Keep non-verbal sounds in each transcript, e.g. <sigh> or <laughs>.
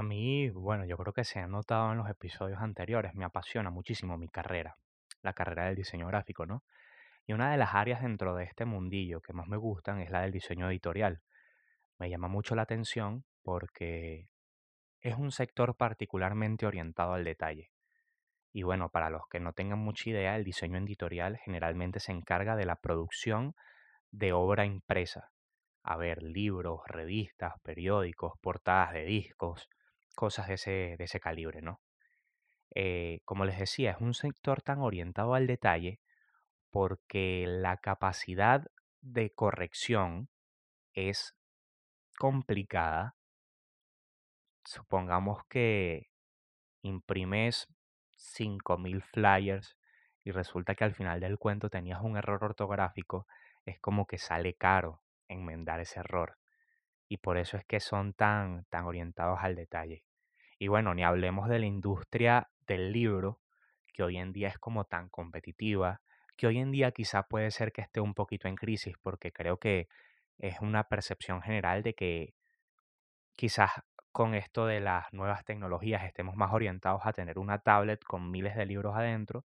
A mí, bueno, yo creo que se ha notado en los episodios anteriores, me apasiona muchísimo mi carrera, la carrera del diseño gráfico, ¿no? Y una de las áreas dentro de este mundillo que más me gustan es la del diseño editorial. Me llama mucho la atención porque es un sector particularmente orientado al detalle. Y bueno, para los que no tengan mucha idea, el diseño editorial generalmente se encarga de la producción de obra impresa. A ver, libros, revistas, periódicos, portadas de discos, cosas de ese, de ese calibre, ¿no? Eh, como les decía, es un sector tan orientado al detalle porque la capacidad de corrección es complicada. Supongamos que imprimes 5.000 flyers y resulta que al final del cuento tenías un error ortográfico, es como que sale caro enmendar ese error. Y por eso es que son tan, tan orientados al detalle. Y bueno, ni hablemos de la industria del libro, que hoy en día es como tan competitiva, que hoy en día quizá puede ser que esté un poquito en crisis, porque creo que es una percepción general de que quizás con esto de las nuevas tecnologías estemos más orientados a tener una tablet con miles de libros adentro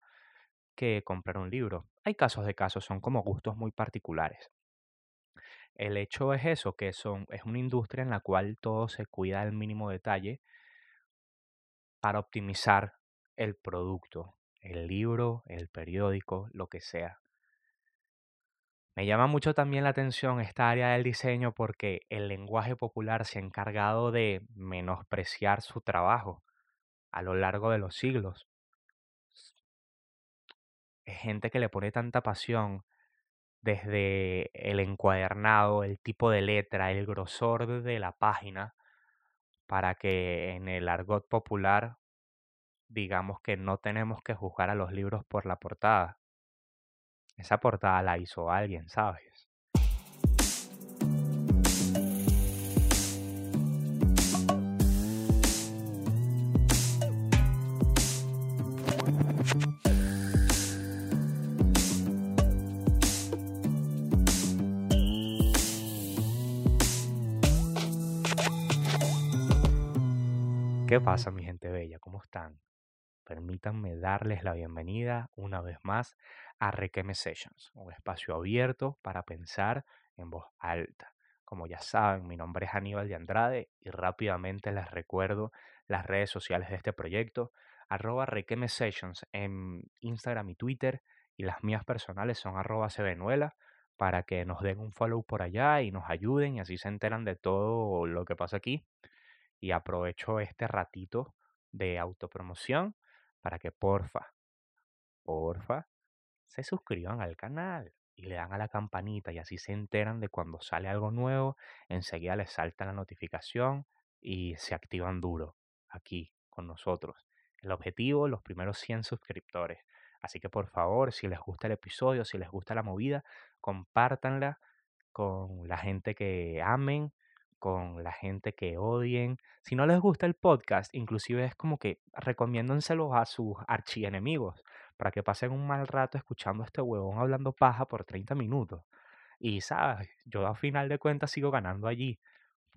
que comprar un libro. Hay casos de casos, son como gustos muy particulares. El hecho es eso, que son, es una industria en la cual todo se cuida al mínimo detalle para optimizar el producto, el libro, el periódico, lo que sea. Me llama mucho también la atención esta área del diseño porque el lenguaje popular se ha encargado de menospreciar su trabajo a lo largo de los siglos. Es gente que le pone tanta pasión desde el encuadernado, el tipo de letra, el grosor de la página, para que en el argot popular digamos que no tenemos que juzgar a los libros por la portada. Esa portada la hizo alguien, ¿sabes? ¿Qué pasa, mi gente bella? ¿Cómo están? Permítanme darles la bienvenida una vez más a Requeme Sessions, un espacio abierto para pensar en voz alta. Como ya saben, mi nombre es Aníbal de Andrade y rápidamente les recuerdo las redes sociales de este proyecto, arroba Requeme Sessions en Instagram y Twitter y las mías personales son arroba para que nos den un follow por allá y nos ayuden y así se enteran de todo lo que pasa aquí. Y aprovecho este ratito de autopromoción para que porfa, porfa, se suscriban al canal y le dan a la campanita y así se enteran de cuando sale algo nuevo, enseguida les salta la notificación y se activan duro aquí con nosotros. El objetivo, los primeros 100 suscriptores. Así que por favor, si les gusta el episodio, si les gusta la movida, compártanla con la gente que amen, con la gente que odien. Si no les gusta el podcast, inclusive es como que recomiéndenselo a sus archienemigos para que pasen un mal rato escuchando a este huevón hablando paja por 30 minutos. Y sabes, yo a final de cuentas sigo ganando allí,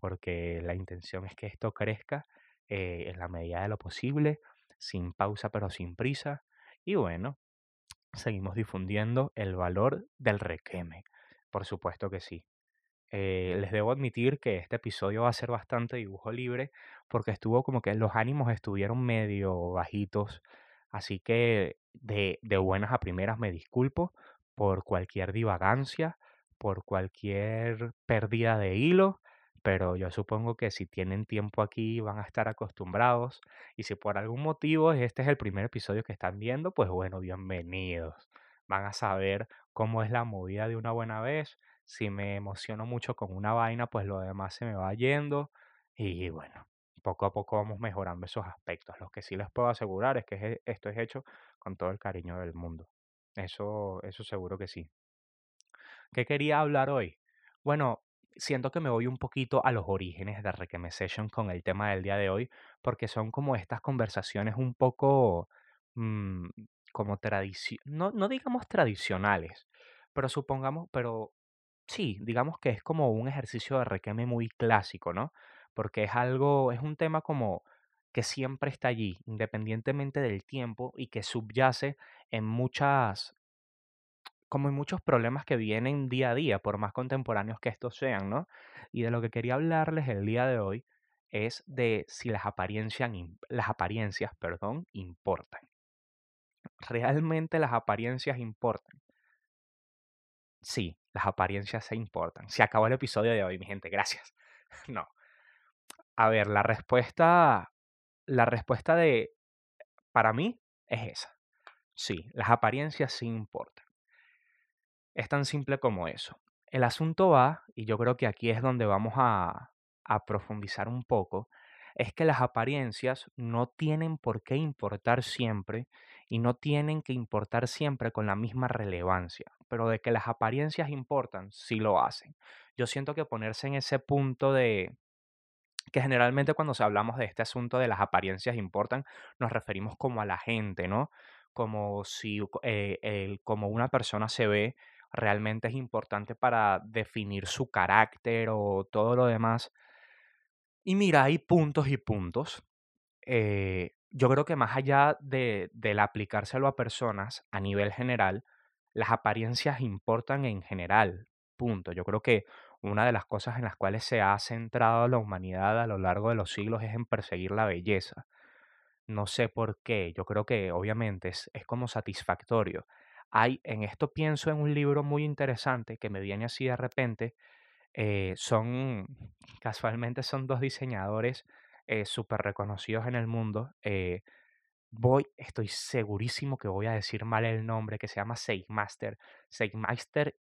porque la intención es que esto crezca eh, en la medida de lo posible, sin pausa pero sin prisa. Y bueno, seguimos difundiendo el valor del requeme. Por supuesto que sí. Eh, les debo admitir que este episodio va a ser bastante dibujo libre porque estuvo como que los ánimos estuvieron medio bajitos. Así que de, de buenas a primeras me disculpo por cualquier divagancia, por cualquier pérdida de hilo, pero yo supongo que si tienen tiempo aquí van a estar acostumbrados y si por algún motivo este es el primer episodio que están viendo, pues bueno, bienvenidos. Van a saber cómo es la movida de una buena vez si me emociono mucho con una vaina, pues lo demás se me va yendo y bueno, poco a poco vamos mejorando esos aspectos. Lo que sí les puedo asegurar es que e- esto es hecho con todo el cariño del mundo. Eso, eso seguro que sí. ¿Qué quería hablar hoy? Bueno, siento que me voy un poquito a los orígenes de Requeme Session con el tema del día de hoy, porque son como estas conversaciones un poco mm, como tradición, no, no digamos tradicionales, pero supongamos, pero Sí, digamos que es como un ejercicio de requeme muy clásico, ¿no? porque es algo, es un tema como que siempre está allí, independientemente del tiempo y que subyace en muchas, como en muchos problemas que vienen día a día, por más contemporáneos que estos sean, ¿no? Y de lo que quería hablarles el día de hoy es de si las apariencias, las apariencias, perdón, importan. ¿Realmente las apariencias importan? Sí, las apariencias se importan. Se acabó el episodio de hoy, mi gente, gracias. <laughs> No. A ver, la respuesta, la respuesta de, para mí, es esa. Sí, las apariencias sí importan. Es tan simple como eso. El asunto va, y yo creo que aquí es donde vamos a, a profundizar un poco, es que las apariencias no tienen por qué importar siempre y no tienen que importar siempre con la misma relevancia, pero de que las apariencias importan, sí lo hacen. Yo siento que ponerse en ese punto de que generalmente cuando hablamos de este asunto de las apariencias importan, nos referimos como a la gente, ¿no? Como si eh, el, como una persona se ve realmente es importante para definir su carácter o todo lo demás. Y mira, hay puntos y puntos. Eh, yo creo que más allá de, del aplicárselo a personas a nivel general, las apariencias importan en general. Punto. Yo creo que una de las cosas en las cuales se ha centrado la humanidad a lo largo de los siglos es en perseguir la belleza. No sé por qué. Yo creo que obviamente es, es como satisfactorio. Hay, en esto pienso en un libro muy interesante que me viene así de repente. Eh, son, casualmente son dos diseñadores eh, súper reconocidos en el mundo. Eh, voy, estoy segurísimo que voy a decir mal el nombre, que se llama Seigmaster, Seigmeister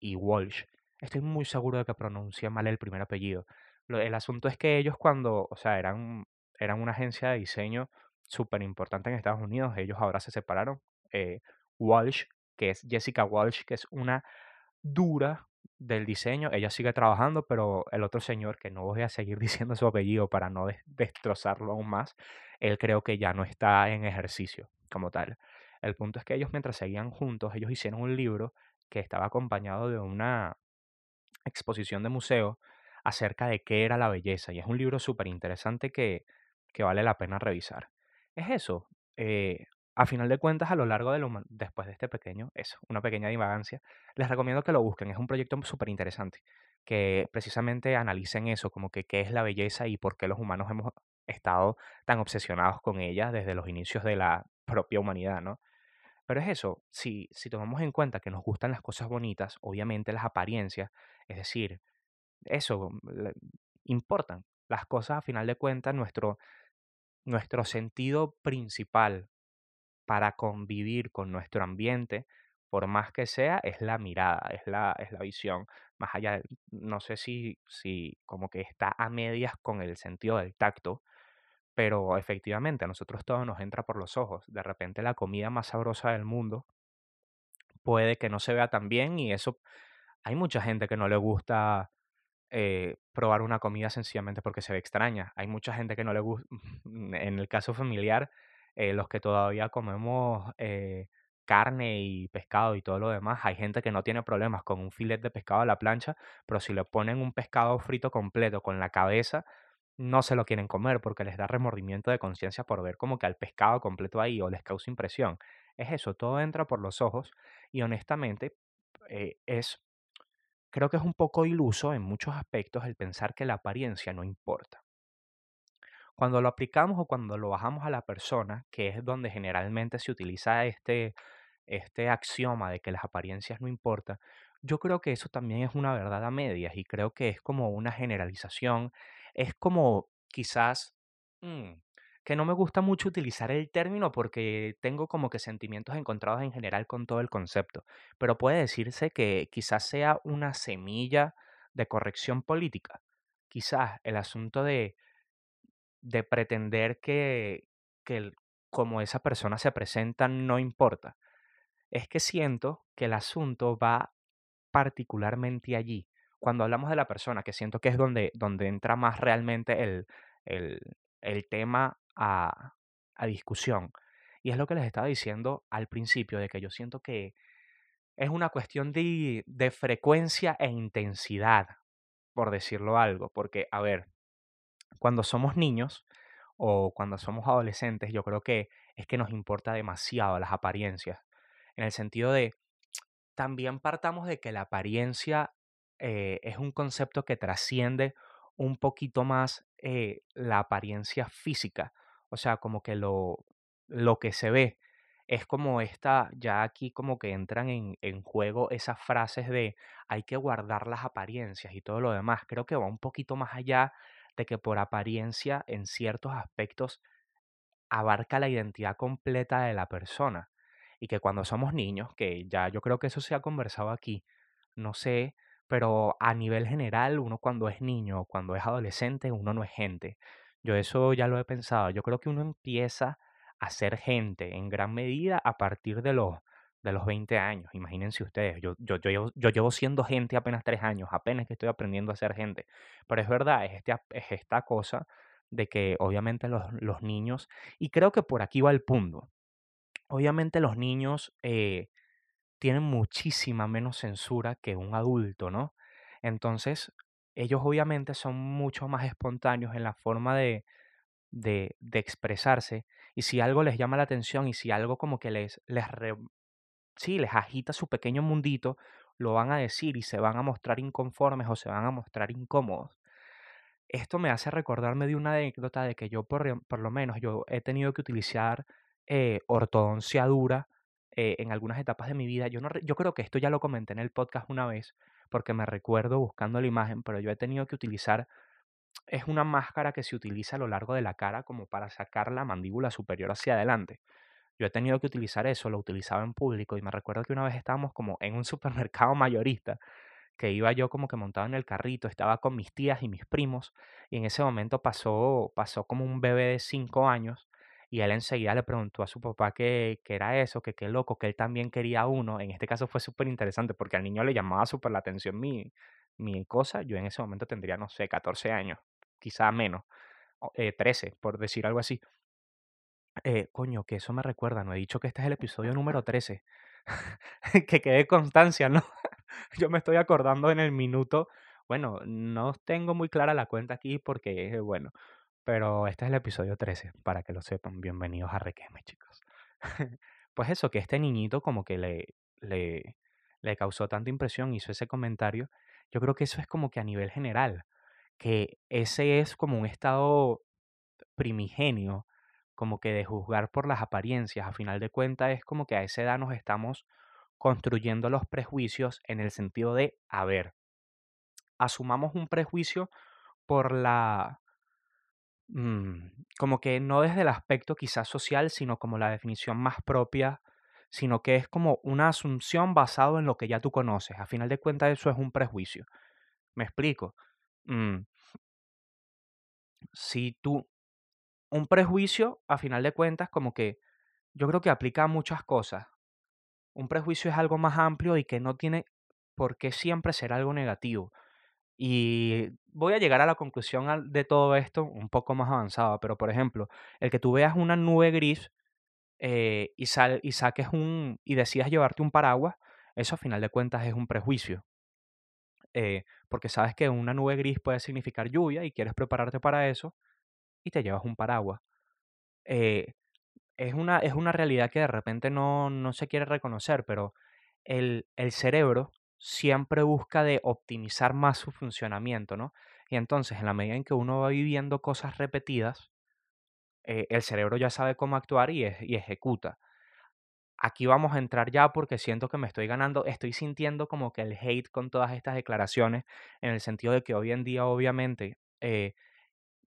y Walsh. Estoy muy seguro de que pronuncié mal el primer apellido. El asunto es que ellos cuando, o sea, eran, eran una agencia de diseño súper importante en Estados Unidos, ellos ahora se separaron. Eh, Walsh, que es Jessica Walsh, que es una dura del diseño, ella sigue trabajando, pero el otro señor, que no voy a seguir <laughs> diciendo su apellido para no destrozarlo aún más, él creo que ya no está en ejercicio como tal. El punto es que ellos mientras seguían juntos, ellos hicieron un libro que estaba acompañado de una exposición de museo acerca de qué era la belleza y es un libro súper interesante que, que vale la pena revisar. Es eso, eh, a final de cuentas, a lo largo de lo, después de este pequeño, eso, una pequeña divagancia, les recomiendo que lo busquen. Es un proyecto súper interesante, que precisamente analicen eso, como que qué es la belleza y por qué los humanos hemos estado tan obsesionados con ella desde los inicios de la propia humanidad, ¿no? Pero es eso, si, si tomamos en cuenta que nos gustan las cosas bonitas, obviamente las apariencias, es decir, eso, importan. Las cosas, a final de cuentas, nuestro, nuestro sentido principal para convivir con nuestro ambiente, por más que sea, es la mirada, es la, es la visión. Más allá, no sé si, si como que está a medias con el sentido del tacto, pero efectivamente a nosotros todo nos entra por los ojos. De repente la comida más sabrosa del mundo puede que no se vea tan bien y eso hay mucha gente que no le gusta eh, probar una comida sencillamente porque se ve extraña. Hay mucha gente que no le gusta, <laughs> en el caso familiar, eh, los que todavía comemos eh, carne y pescado y todo lo demás, hay gente que no tiene problemas con un filet de pescado a la plancha, pero si le ponen un pescado frito completo con la cabeza, no se lo quieren comer porque les da remordimiento de conciencia por ver como que al pescado completo ahí o les causa impresión. Es eso, todo entra por los ojos y honestamente es Creo que es un poco iluso en muchos aspectos el pensar que la apariencia no importa. Cuando lo aplicamos o cuando lo bajamos a la persona, que es donde generalmente se utiliza este, este axioma de que las apariencias no importan, yo creo que eso también es una verdad a medias y creo que es como una generalización, es como quizás mm, que no me gusta mucho utilizar el término porque tengo como que sentimientos encontrados en general con todo el concepto, pero puede decirse que quizás sea una semilla de corrección política. Quizás el asunto de, de pretender que, que como esa persona se presenta no importa. Es que siento que el asunto va particularmente allí. Cuando hablamos de la persona, que siento que es donde, donde entra más realmente el, el, el tema a, discusión. Y es lo que les estaba diciendo al principio, de que yo siento que es una cuestión de, de frecuencia e intensidad, por decirlo algo. Porque, a ver, cuando somos niños o cuando somos adolescentes, yo creo que es que nos importa demasiado las apariencias, en el sentido de, también partamos de que la apariencia eh, es un concepto que trasciende un poquito más eh, la apariencia física, o sea, como que lo, lo que se ve. Es como esta, ya aquí como que entran en, en juego esas frases de hay que guardar las apariencias y todo lo demás. Creo que va un poquito más allá de que por apariencia en ciertos aspectos abarca la identidad completa de la persona. Y que cuando somos niños, que ya yo creo que eso se ha conversado aquí, no sé, pero a nivel general, uno cuando es niño, cuando es adolescente, uno no es gente. Yo eso ya lo he pensado. Yo creo que uno empieza a ser gente en gran medida a partir de los, de los 20 años. Imagínense ustedes, yo, yo, yo, llevo, yo llevo siendo gente apenas tres años, apenas que estoy aprendiendo a ser gente. Pero es verdad, es, este, es esta cosa de que obviamente los, los niños, y creo que por aquí va el punto, obviamente los niños eh, tienen muchísima menos censura que un adulto, ¿no? Entonces, ellos obviamente son mucho más espontáneos en la forma de, de, de expresarse, y si algo les llama la atención y si algo como que les, les, re- sí, les agita su pequeño mundito, lo van a decir y se van a mostrar inconformes o se van a mostrar incómodos. Esto me hace recordarme de una anécdota de que yo, por, por lo menos, yo he tenido que utilizar eh, ortodoncia dura eh, en algunas etapas de mi vida. Yo, no, yo creo que esto ya lo comenté en el podcast una vez, porque me recuerdo buscando la imagen, pero yo he tenido que utilizar, es una máscara que se utiliza a lo largo de la cara como para sacar la mandíbula superior hacia adelante. Yo he tenido que utilizar eso, lo utilizaba en público y me recuerdo que una vez estábamos como en un <laughs> supermercado mayorista que iba yo como que montado en el carrito, estaba con mis tías y mis primos, y en ese momento pasó, pasó como un bebé de cinco años, y él enseguida le preguntó a su papá qué, era eso, que qué loco, que él también quería uno. En este caso fue súper interesante porque al niño le llamaba súper la atención mi, mi cosa. Yo en ese momento tendría, no sé, 14 años, quizá menos, eh, 13, por decir algo así. Eh, coño, que eso me recuerda, no he dicho que este es el episodio número 13. <laughs> Que quede constancia, ¿no? <laughs> Yo me estoy acordando en el minuto, bueno, no tengo muy clara la cuenta aquí porque, bueno, pero este es el episodio 13, para que lo sepan. Bienvenidos a Requeme, chicos. <laughs> Pues eso, que este niñito como que le, le, le causó tanta impresión, hizo ese comentario. Yo creo que eso es como que a nivel general, que ese es como un estado primigenio, como que de juzgar por las apariencias. A final de cuentas es como que a esa edad nos estamos construyendo los prejuicios en el sentido de, a ver, asumamos un prejuicio por la, mm, como que no desde el aspecto quizás social, sino como la definición más propia, sino que es como una asunción basado en lo que ya tú conoces. A final de cuentas eso es un prejuicio. ¿Me explico? Mm, si tú, un prejuicio, a final de cuentas, como que yo creo que aplica a muchas cosas. Un prejuicio es algo más amplio y que no tiene por qué siempre ser algo negativo. Y voy a llegar a la conclusión de todo esto un poco más avanzada, pero por ejemplo, el que tú veas una nube gris eh, y, sal- y saques un y decidas llevarte un paraguas, eso a final de cuentas es un prejuicio, eh, porque sabes que una nube gris puede significar lluvia y quieres prepararte para eso y te llevas un paraguas. Eh, es una, es una realidad que de repente no, no se quiere reconocer, pero el, el cerebro siempre busca de optimizar más su funcionamiento, ¿no? Y entonces, en la medida en que uno va viviendo cosas repetidas, eh, el cerebro ya sabe cómo actuar y, y ejecuta. Aquí vamos a entrar ya porque siento que me estoy ganando, estoy sintiendo como que el hate con todas estas declaraciones, en el sentido de que hoy en día, obviamente, eh,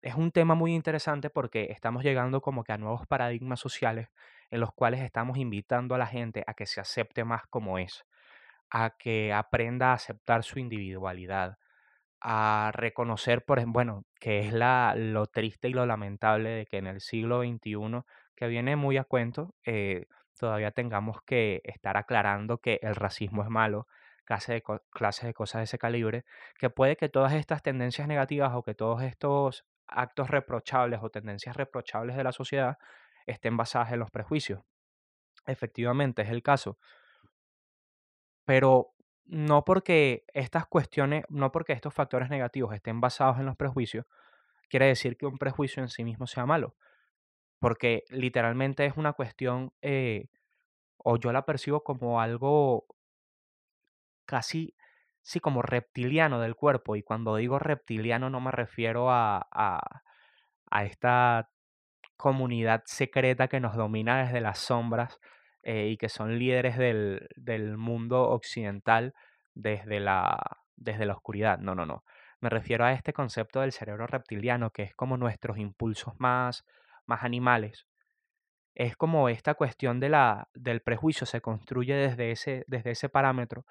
es un tema muy interesante porque estamos llegando como que a nuevos paradigmas sociales en los cuales estamos invitando a la gente a que se acepte más como es, a que aprenda a aceptar su individualidad, a reconocer, por ejemplo, bueno, que es la, lo triste y lo lamentable de que en el siglo XXI, que viene muy a cuento, eh, todavía tengamos que estar aclarando que el racismo es malo, clases de, clases de cosas de ese calibre, que puede que todas estas tendencias negativas o que todos estos actos reprochables o tendencias reprochables de la sociedad estén basadas en los prejuicios. Efectivamente, es el caso pero no porque estas cuestiones, no porque estos factores negativos estén basados en los prejuicios, quiere decir que un prejuicio en sí mismo sea malo, porque literalmente es una cuestión, eh, o yo la percibo como algo casi, sí, como reptiliano del cuerpo, y cuando digo reptiliano no me refiero a, a, a esta comunidad secreta que nos domina desde las sombras eh, y que son líderes del, del mundo occidental desde la, desde la oscuridad. No, no, no. Me refiero a este concepto del cerebro reptiliano, que es como nuestros impulsos más, más animales. Es como esta cuestión de la, del prejuicio se construye desde ese, desde ese parámetro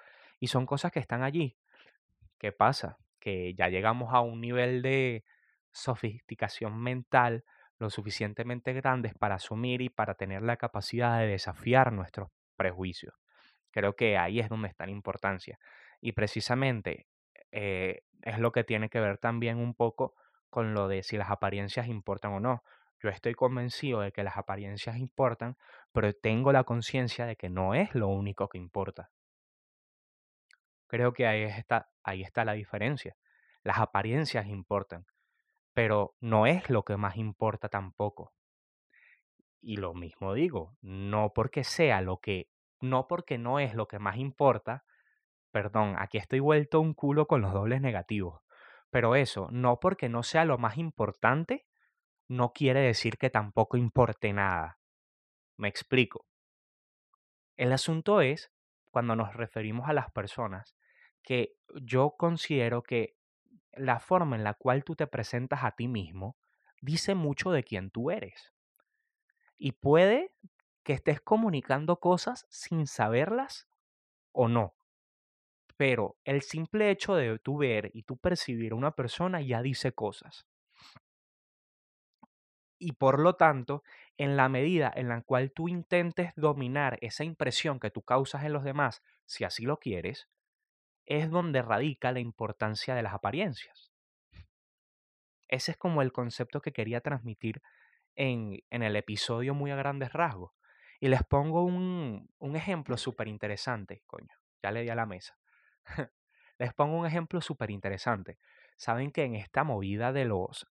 y son cosas que están allí. ¿Qué pasa? Que ya llegamos a un nivel de sofisticación mental lo suficientemente grandes para asumir y para tener la capacidad de desafiar nuestros prejuicios. Creo que ahí es donde está la importancia. Y precisamente eh, es lo que tiene que ver también un poco con lo de si las apariencias importan o no. Yo estoy convencido de que las apariencias importan, pero tengo la conciencia de que no es lo único que importa. Creo que ahí está, ahí está la diferencia. Las apariencias importan, pero no es lo que más importa tampoco. Y lo mismo digo, no porque sea lo que, no porque no es lo que más importa, perdón, aquí estoy vuelto un culo con los dobles negativos, pero eso, no porque no sea lo más importante, no quiere decir que tampoco importe nada. Me explico. El asunto es, cuando nos referimos a las personas, que yo considero que la forma en la cual tú te presentas a ti mismo dice mucho de quién tú eres. Y puede que estés comunicando cosas sin saberlas o no. Pero el simple hecho de tú ver y tú percibir a una persona ya dice cosas. Y por lo tanto, en la medida en la cual tú intentes dominar esa impresión que tú causas en los demás, si así lo quieres, es donde radica la importancia de las apariencias. Ese es como el concepto que quería transmitir en, en el episodio muy a grandes rasgos. Y les pongo un, un ejemplo súper interesante, coño, ya le di a la mesa. <laughs> les pongo un ejemplo súper interesante. Saben que en esta movida de los,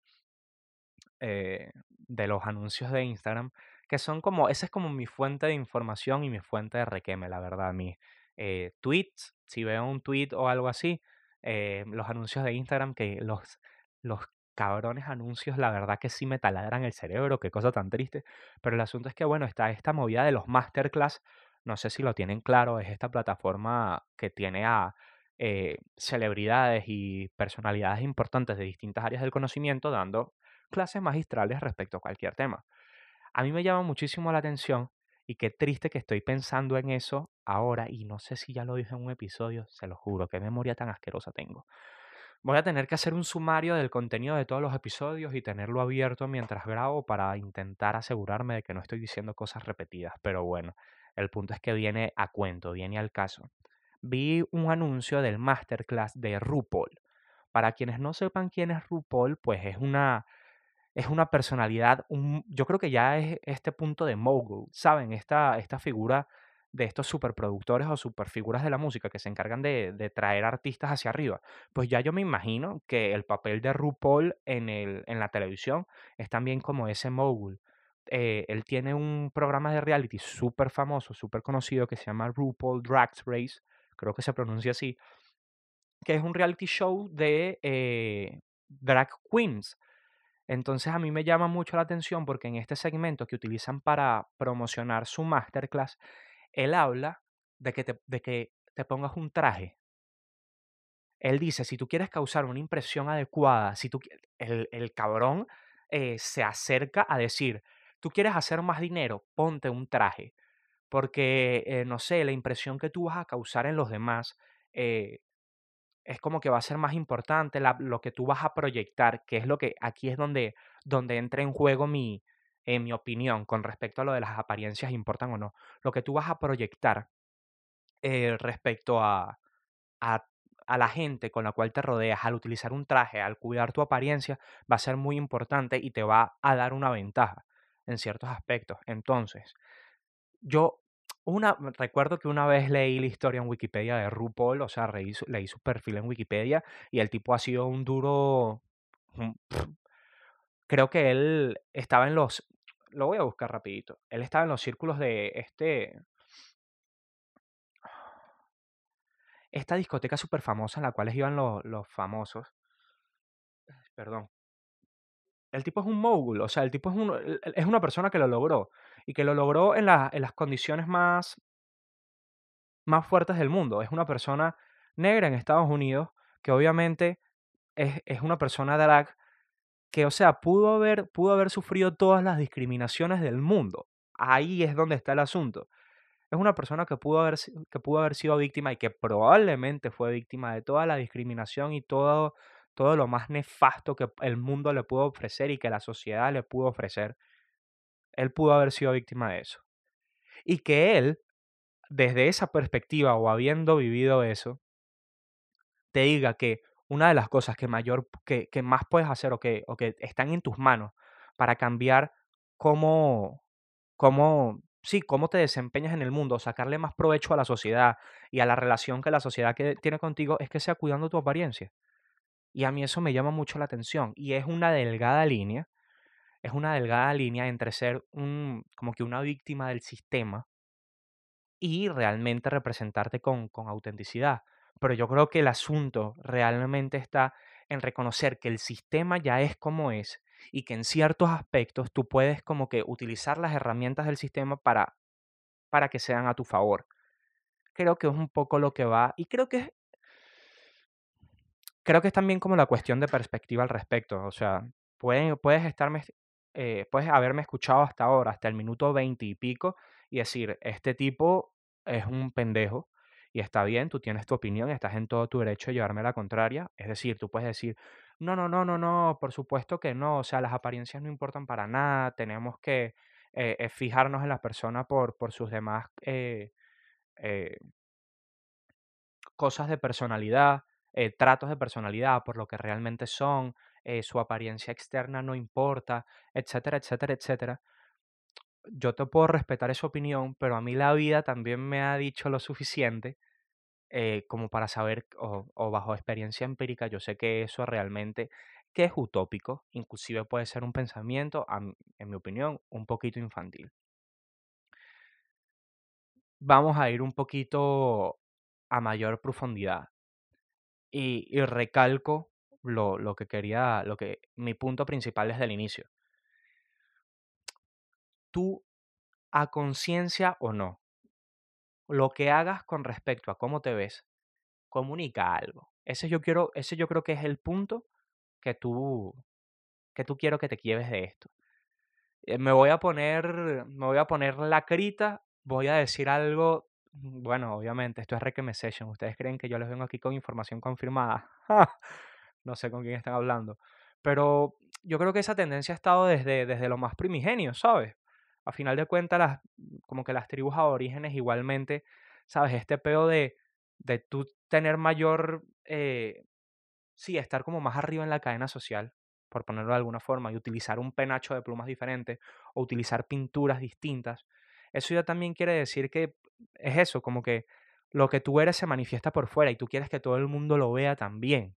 eh, de los anuncios de Instagram, que son como, esa es como mi fuente de información y mi fuente de requeme, la verdad, mis eh, tweets, si veo un tweet o algo así, eh, los anuncios de Instagram, que los, los cabrones anuncios, la verdad que sí me taladran el cerebro, qué cosa tan triste. Pero el asunto es que, bueno, está esta movida de los masterclass, no sé si lo tienen claro, es esta plataforma que tiene a eh, celebridades y personalidades importantes de distintas áreas del conocimiento dando clases magistrales respecto a cualquier tema. A mí me llama muchísimo la atención y qué triste que estoy pensando en eso ahora y no sé si ya lo dije en un episodio, se lo juro, qué memoria tan asquerosa tengo. Voy a tener que hacer un sumario del contenido de todos los episodios y tenerlo abierto mientras grabo para intentar asegurarme de que no estoy diciendo cosas repetidas. Pero bueno, el punto es que viene a cuento, viene al caso. Vi un anuncio del masterclass de RuPaul. Para quienes no sepan quién es RuPaul, pues es una, es una personalidad, un, yo creo que ya es este punto de mogul, ¿saben? Esta, esta figura de estos superproductores o superfiguras de la música que se encargan de, de, traer artistas hacia arriba. Pues ya yo me imagino que el papel de RuPaul en, el, en la televisión es también como ese mogul. Eh, él tiene un programa de reality súper famoso, súper conocido que se llama RuPaul Drag Race, creo que se pronuncia así, que es un reality show de eh, drag queens. Entonces a mí me llama mucho la atención porque en este segmento que utilizan para promocionar su masterclass, él habla de que te, de que te pongas un traje. Él dice, si tú quieres causar una impresión adecuada, si tú, el, el cabrón eh, se acerca a decir, tú quieres hacer más dinero, ponte un traje. Porque, eh, no sé, la impresión que tú vas a causar en los demás eh, es como que va a ser más importante lo que tú vas a proyectar, que es lo que aquí es donde, donde entra en juego mi, en mi opinión, con respecto a lo de las apariencias importan o no, lo que tú vas a proyectar eh, respecto a, a, a, la gente con la cual te rodeas, al utilizar un traje, al cuidar tu apariencia, va a ser muy importante y te va a dar una ventaja en ciertos aspectos. Entonces, yo una, recuerdo que una vez leí la historia en Wikipedia de RuPaul, o sea, leí su, perfil en Wikipedia y el tipo ha sido un duro, creo que él estaba en los, lo voy a buscar rapidito, él estaba en los círculos de este, esta discoteca súper famosa en la cual iban los, los famosos, perdón. El tipo es un mogul, o sea, el tipo es, un, es una persona que lo logró y que lo logró en, la, en las condiciones más, más fuertes del mundo. Es una persona negra en Estados Unidos que obviamente es, es una persona drag que, o sea, pudo haber, pudo haber sufrido todas las discriminaciones del mundo. Ahí es donde está el asunto. Es una persona que pudo haber, que pudo haber sido víctima y que probablemente fue víctima de toda la discriminación y todo, todo lo más nefasto que el mundo le pudo ofrecer y que la sociedad le pudo ofrecer. Él pudo haber sido víctima de eso. Y que él, desde esa perspectiva o habiendo vivido eso, te diga que una de las cosas que mayor, que, que más puedes hacer o que, o que están en tus manos para cambiar cómo, cómo, sí, cómo te desempeñas en el mundo, sacarle más provecho a la sociedad y a la relación que la sociedad tiene contigo, es que sea cuidando tu apariencia. Y a mí eso me llama mucho la atención. Y es una delgada línea, es una delgada línea entre ser un, como que una víctima del sistema y realmente representarte con, con autenticidad. Pero yo creo que el asunto realmente está en reconocer que el sistema ya es como es y que en ciertos aspectos tú puedes como que utilizar las herramientas del sistema para, para que sean a tu favor. Creo que es un poco lo que va y creo que creo que es también como la cuestión de perspectiva al respecto. O sea, puedes estarme, eh, puedes haberme escuchado hasta ahora, hasta el minuto veinte y pico, y decir, este tipo es un pendejo, y está bien, tú tienes tu opinión, estás en todo tu derecho de llevarme la contraria. Es decir, tú puedes decir, no, no, no, no, no, por supuesto que no, o sea, las apariencias no importan para nada, tenemos que eh, eh, fijarnos en la persona por, por sus demás cosas de personalidad, tratos de personalidad, por lo que realmente son, su apariencia externa no importa, etcétera, etcétera, etcétera yo te puedo respetar esa opinión, pero a mí la vida también me ha dicho lo suficiente eh, como para saber, o, bajo experiencia empírica, yo sé que eso realmente, que es utópico, inclusive puede ser un pensamiento, en mi opinión, un poquito infantil. Vamos a ir un poquito a mayor profundidad. Y, y recalco lo, lo que quería, lo que mi punto principal desde el inicio tú a conciencia o no, lo que hagas con respecto a cómo te ves, comunica algo. Ese yo quiero, ese yo creo que es el punto que tú, que tú quiero que te lleves de esto. Eh, me voy a poner, me voy a poner la crita, voy a decir algo, mm, bueno, obviamente, esto es Requiem Session. Ustedes creen que yo les vengo aquí con información confirmada. <laughs> no sé con quién están hablando. Pero yo creo que esa tendencia ha estado desde, desde lo más primigenio, ¿sabes? a final de cuentas, las, como que las tribus aborígenes igualmente, ¿sabes? Este peo de, de tú tener mayor, eh, sí, estar como más arriba en la cadena social, por ponerlo de alguna forma, y utilizar un penacho de plumas diferente o utilizar pinturas distintas, eso ya también quiere decir que es eso, como que lo que tú eres se manifiesta por fuera y tú quieres que todo el mundo lo vea también.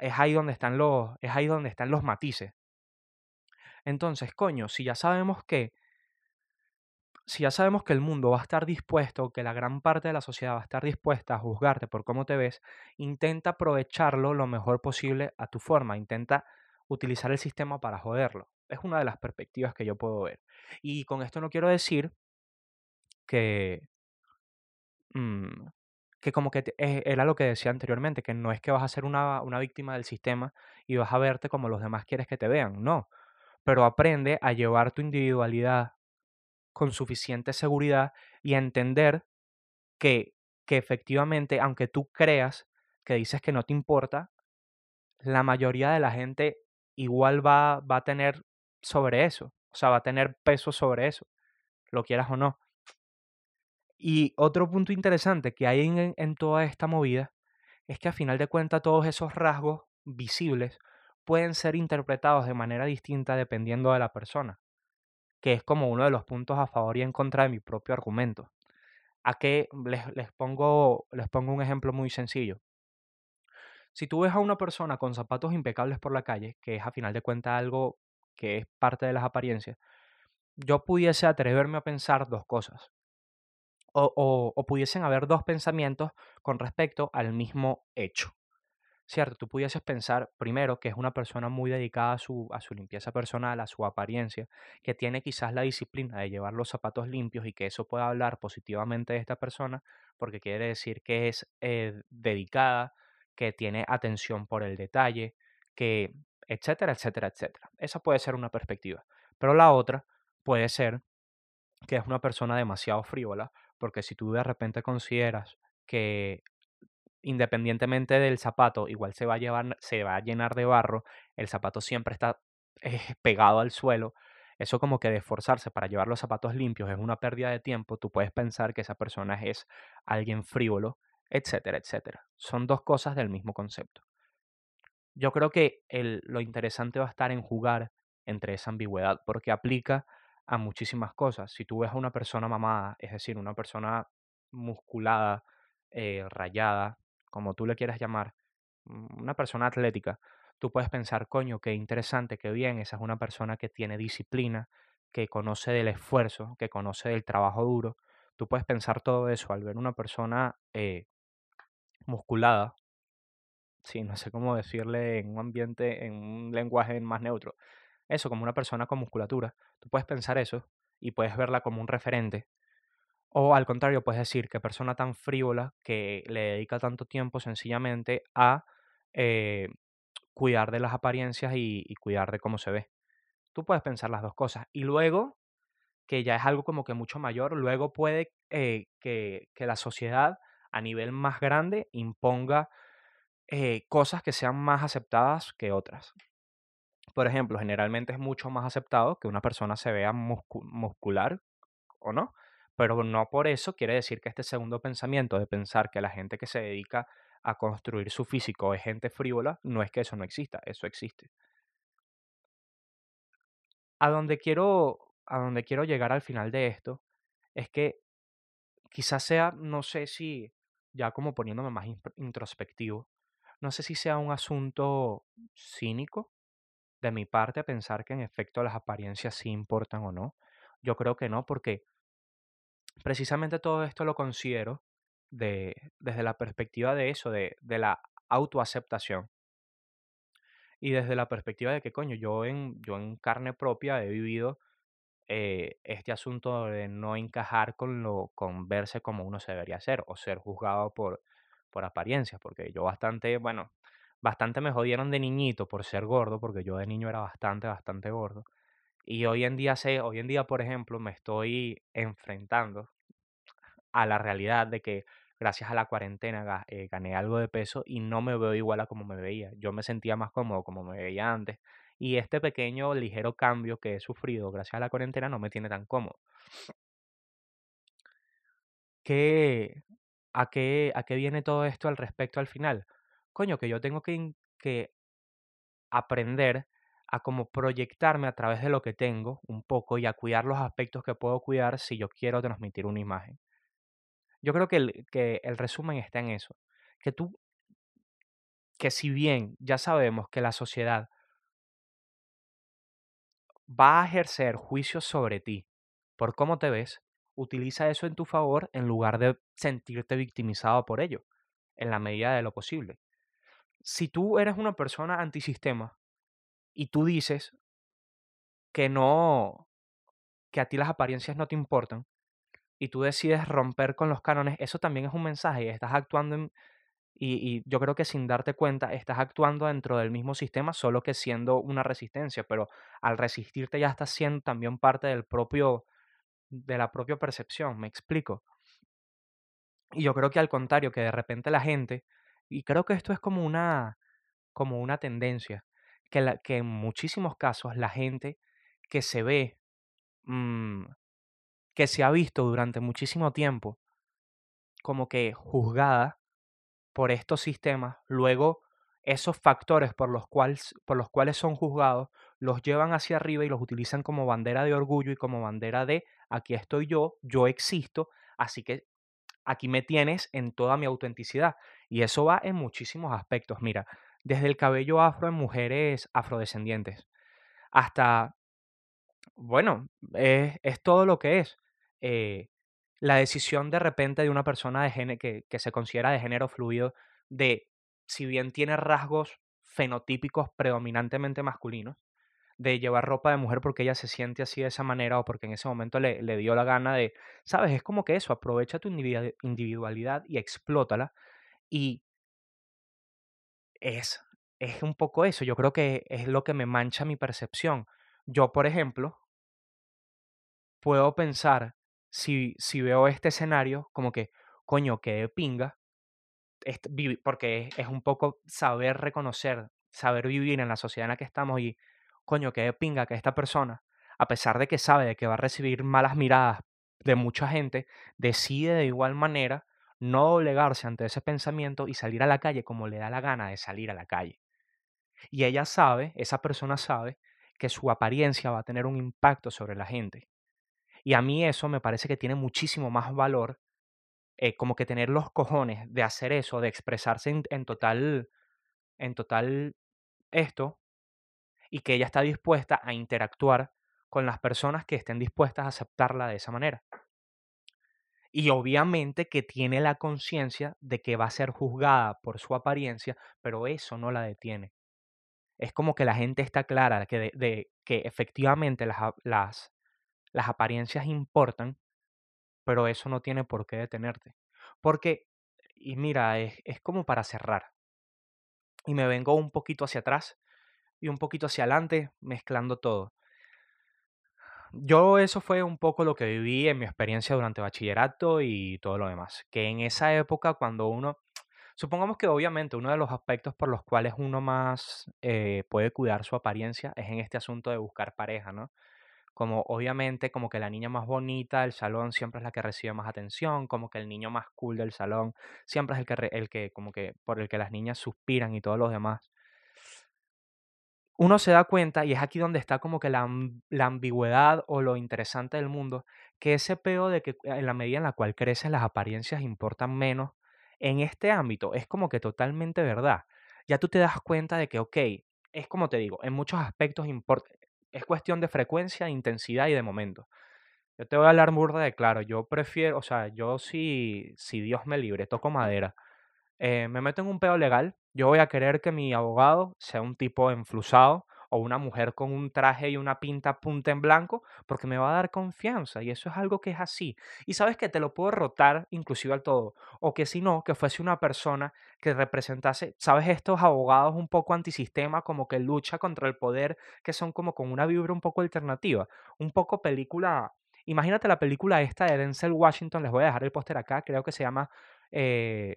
Es ahí donde están los, es ahí donde están los matices. Entonces, coño, si ya sabemos que si ya sabemos que el mundo va a estar dispuesto, que la gran parte de la sociedad va a estar dispuesta a juzgarte por cómo te ves, intenta aprovecharlo lo mejor posible a tu forma, intenta utilizar el sistema para joderlo. Es una de las perspectivas que yo puedo ver. Y con esto no quiero decir que... Mm, que como que eh, era lo que decía anteriormente, que no es que vas a ser una, una víctima del sistema y vas a verte como los demás quieres que te vean, no pero aprende a llevar tu individualidad con suficiente seguridad y a entender que, que efectivamente, aunque tú creas que dices que no te importa, la mayoría de la gente igual va, va a tener sobre eso, o sea, va a tener peso sobre eso, lo quieras o no. Y otro punto interesante que hay en, toda esta movida es que a final de cuentas todos esos rasgos visibles pueden ser interpretados de manera distinta dependiendo de la persona, que es como uno de los puntos a favor y en contra de mi propio argumento. A que les, les, pongo, les pongo un ejemplo muy sencillo. Si tú ves a una persona con zapatos impecables por la calle, que es a final de cuentas algo que es parte de las apariencias, yo pudiese atreverme a pensar dos cosas. O, pudiesen haber dos pensamientos con respecto al mismo hecho. ¿cierto? Tú pudieses pensar primero que es una persona muy dedicada a su, a su limpieza personal, a su apariencia, que tiene quizás la disciplina de llevar los zapatos limpios y que eso pueda hablar positivamente de esta persona, porque quiere decir que es eh, dedicada, que tiene atención por el detalle, que etcétera, etcétera, etcétera. Esa puede ser una perspectiva. Pero la otra puede ser que es una persona demasiado frívola, porque si tú de repente consideras que independientemente del zapato, igual se va a llevar, se va a llenar de barro, el zapato siempre está eh, <laughs> pegado al suelo. Eso como que de esforzarse para llevar los zapatos limpios es una pérdida de tiempo, tú puedes pensar que esa persona es alguien frívolo, etcétera, etcétera. Son dos cosas del mismo concepto. Yo creo que el, lo interesante va a estar en jugar entre esa ambigüedad, porque aplica a muchísimas cosas. Si tú ves a una persona mamada, es decir, una persona musculada, eh, rayada, como tú le quieras llamar, mm, una persona atlética, tú puedes pensar, coño, qué interesante, qué bien, esa es una persona que tiene disciplina, que conoce del esfuerzo, que conoce del trabajo duro. Tú puedes pensar todo eso al ver una persona eh, musculada, sí, no sé cómo decirle en un ambiente, en un lenguaje más neutro. Eso, como una persona con musculatura. Tú puedes pensar eso y puedes verla como un referente o al contrario, puedes decir que persona tan frívola que le dedica tanto tiempo sencillamente a eh, cuidar de las apariencias y, cuidar de cómo se ve. Tú puedes pensar las dos cosas. Y luego, que ya es algo como que mucho mayor, luego puede eh, que, que, la sociedad a nivel más grande imponga eh, cosas que sean más aceptadas que otras. Por ejemplo, generalmente es mucho más aceptado que una persona se vea muscu muscular o no, pero no por eso quiere decir que este segundo pensamiento de pensar que la gente que se dedica a construir su físico es gente frívola, no es que eso no exista, eso existe. A donde quiero, a donde quiero llegar al final de esto es que quizás sea, no sé si, ya como poniéndome más introspectivo, no sé si sea un asunto cínico de mi parte pensar que en efecto las apariencias sí importan o no. Yo creo que no, porque precisamente todo esto lo considero de, desde la perspectiva de eso, de, de la autoaceptación. Y desde la perspectiva de que, coño, yo en, yo en carne propia he vivido eh, este asunto de no encajar con lo, con verse como uno se debería ser, o ser juzgado por, por apariencias, porque yo bastante, bueno, bastante me jodieron de niñito por ser gordo, porque yo de niño era bastante, bastante gordo. Y hoy en día sé, hoy en día, por ejemplo, me estoy enfrentando a la realidad de que gracias a la cuarentena eh, gané algo de peso y no me veo igual a como me veía. Yo me sentía más cómodo como me veía antes. Y este pequeño, ligero cambio que he sufrido gracias a la cuarentena no me tiene tan cómodo. ¿Qué, a, qué, ¿A qué viene todo esto al respecto al final? Coño, que yo tengo que, aprender a como proyectarme a través de lo que tengo un poco y a cuidar los aspectos que puedo cuidar si yo quiero transmitir una imagen. Yo creo que el, que el resumen está en eso, que tú, que si bien ya sabemos que la sociedad va a ejercer juicios sobre ti por cómo te ves, utiliza eso en tu favor en lugar de sentirte victimizado por ello, en la medida de lo posible. Si tú eres una persona antisistema y tú dices que no, que a ti las apariencias no te importan, y tú decides romper con los cánones, eso también es un mensaje y estás actuando y, y, yo creo que sin darte cuenta estás actuando dentro del mismo sistema, solo que siendo una resistencia, pero al resistirte ya estás siendo también parte del propio, de la propia percepción, me explico. Y yo creo que al contrario, que de repente la gente, y creo que esto es como una, como una tendencia, que, la, que en muchísimos casos la gente que se ve mmm, que se ha visto durante muchísimo tiempo como que juzgada por estos sistemas, luego esos factores por los, cuales, por los cuales son juzgados los llevan hacia arriba y los utilizan como bandera de orgullo y como bandera de aquí estoy yo, yo existo, así que aquí me tienes en toda mi autenticidad. Y eso va en muchísimos aspectos. Mira, desde el cabello afro en mujeres afrodescendientes hasta, bueno, es, todo lo que es. Eh, la decisión de repente de una persona de género que se considera de género fluido, de si bien tiene rasgos fenotípicos predominantemente masculinos, de llevar ropa de mujer porque ella se siente así de esa manera o porque en ese momento le, le dio la gana de, sabes, es como que eso, aprovecha tu individu- individualidad y explótala. Y es, es un poco eso, yo creo que es lo que me mancha mi percepción. Yo, por ejemplo, puedo pensar, si, si veo este escenario, como que, coño, que de pinga, porque es un poco saber reconocer, saber vivir en la sociedad en la que estamos y, coño, que de pinga que esta persona, a pesar de que sabe de que va a recibir malas miradas de mucha gente, decide de igual manera no doblegarse ante ese pensamiento y salir a la calle como le da la gana de salir a la calle. Y ella sabe, esa persona sabe, que su apariencia va a tener un impacto sobre la gente. Y a mí eso me parece que tiene muchísimo más valor, eh, como que tener los cojones de hacer eso, de expresarse en total, en total esto, y que ella está dispuesta a interactuar con las personas que estén dispuestas a aceptarla de esa manera. Y obviamente que tiene la conciencia de que va a ser juzgada por su apariencia, pero eso no la detiene. Es como que la gente está clara que de, que efectivamente las, las, las apariencias importan, pero eso no tiene por qué detenerte. Porque, y mira, es, es como para cerrar. Y me vengo un poquito hacia atrás y un poquito hacia adelante, mezclando todo. Yo eso fue un poco lo que viví en mi experiencia durante bachillerato y todo lo demás. Que en esa época, cuando uno, supongamos que obviamente uno de los aspectos por los cuales uno más eh, puede cuidar su apariencia es en este asunto de buscar pareja, ¿no? Como obviamente como que la niña más bonita del salón siempre es la que recibe más atención, como que el niño más cool del salón siempre es el que, el que como que por el que las niñas suspiran y todos los demás uno se da cuenta, y es aquí donde está como que la, am- la ambigüedad o lo interesante del mundo, que ese peo de que en la medida en la cual creces las apariencias importan menos, en este ámbito es como que totalmente verdad. Ya tú te das cuenta de que, ok, es como te digo, en muchos aspectos importa, es cuestión de frecuencia, intensidad y de momento. Yo te voy a hablar burda de claro, yo prefiero, o sea, yo si, si Dios me libre, toco madera eh, me meto en un peo legal, yo voy a querer que mi abogado sea un tipo enflusado o una mujer con un traje y una pinta punta en blanco, porque me va a dar confianza y eso es algo que es así. Y sabes que te lo puedo rotar inclusive al todo, o que si no, que fuese una persona que representase, sabes, estos abogados un poco antisistema, como que lucha contra el poder, que son como con una vibra un poco alternativa, un poco película... Imagínate la película esta de Denzel Washington, les voy a dejar el póster acá, creo que se llama eh,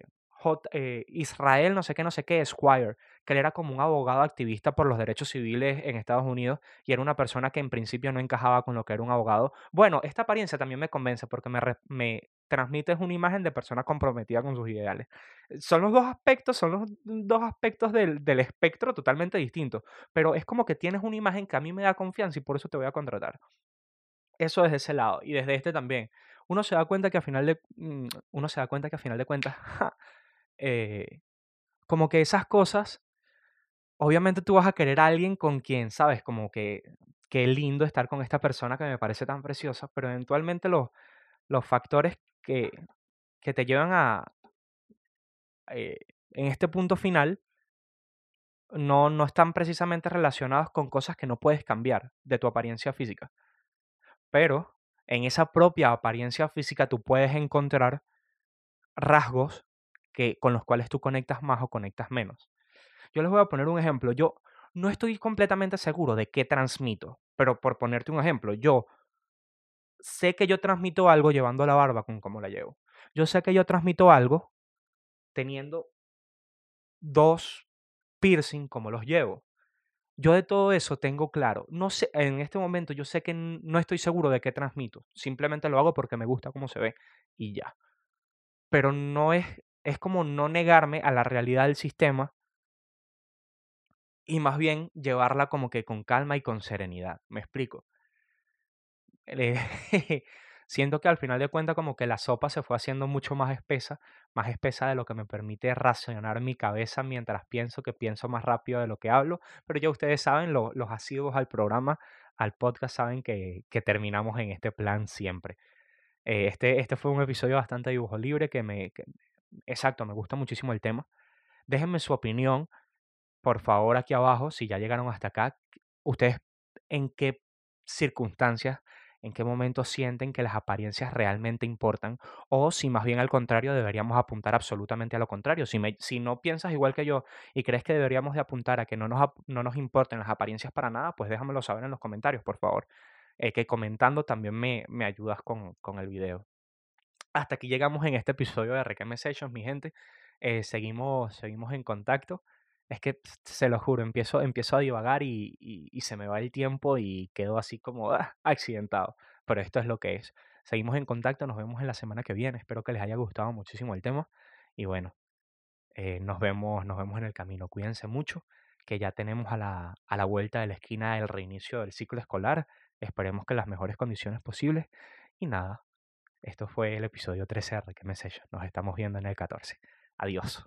Eh, Israel, no sé qué, no sé qué, Squire, que él era como un abogado activista por los derechos civiles en Estados Unidos y era una persona que en principio no encajaba con lo que era un abogado. Bueno, esta apariencia también me convence porque me, me transmites una imagen de persona comprometida con sus ideales. Son los dos aspectos, son los dos aspectos del, del espectro totalmente distintos, pero es como que tienes una imagen que a mí me da confianza y por eso te voy a contratar. Eso desde ese lado y desde este también. Uno se da cuenta que a final de, mm, uno se da cuenta que a final de cuentas, <laughs> eh, como que esas cosas, obviamente tú vas a querer a alguien con quien, sabes, como que qué lindo estar con esta persona que me parece tan preciosa, pero eventualmente los, los factores que, que te llevan a, eh, en este punto final, no, no están precisamente relacionados con cosas que no puedes cambiar de tu apariencia física, pero en esa propia apariencia física tú puedes encontrar rasgos que, con los cuales tú conectas más o conectas menos. Yo les voy a poner un ejemplo. Yo no estoy completamente seguro de qué transmito, pero por ponerte un ejemplo, yo sé que yo transmito algo llevando la barba con cómo la llevo. Yo sé que yo transmito algo teniendo dos piercing como los llevo. Yo de todo eso tengo claro. No sé, en este momento yo sé que no estoy seguro de qué transmito. Simplemente lo hago porque me gusta cómo se ve y ya. Pero no es, es como no negarme a la realidad del sistema y más bien llevarla como que con calma y con serenidad. ¿Me explico? Eh, <laughs> siento que al final de cuentas como que la sopa se fue haciendo mucho más espesa, más espesa de lo que me permite racionar mi cabeza mientras pienso, que pienso más rápido de lo que hablo, pero ya ustedes saben, los asiduos al programa, al podcast, saben que, que terminamos en este plan siempre. Eh, este, este fue un episodio bastante dibujo libre que me... exacto, me gusta muchísimo el tema. Déjenme su opinión, por favor, aquí abajo, si ya llegaron hasta acá, ustedes en qué circunstancias, en qué momentos sienten que las apariencias realmente importan, o si más bien al contrario deberíamos apuntar absolutamente a lo contrario. Si, si no piensas igual que yo y crees que deberíamos de apuntar a que no nos, no nos importen las apariencias para nada, pues déjamelo saber en los comentarios, por favor. Eh, que comentando también me, me ayudas con, con, el video. Hasta aquí llegamos en este episodio de Requeme Sessions, mi gente. Eh, seguimos, seguimos en contacto. Es que se lo juro, empiezo, empiezo a divagar y, y, se me va el tiempo y quedo así como ah, accidentado. Pero esto es lo que es. Seguimos en contacto, nos vemos en la semana que viene. Espero que les haya gustado muchísimo el tema. Y bueno, eh, nos, vemos, nos vemos en el camino. Cuídense mucho, que ya tenemos a la, a la vuelta de la esquina el reinicio del ciclo escolar. Esperemos que las mejores condiciones posibles. Y nada, esto fue el episodio 13 de Requeme Nos estamos viendo en el 14. Adiós.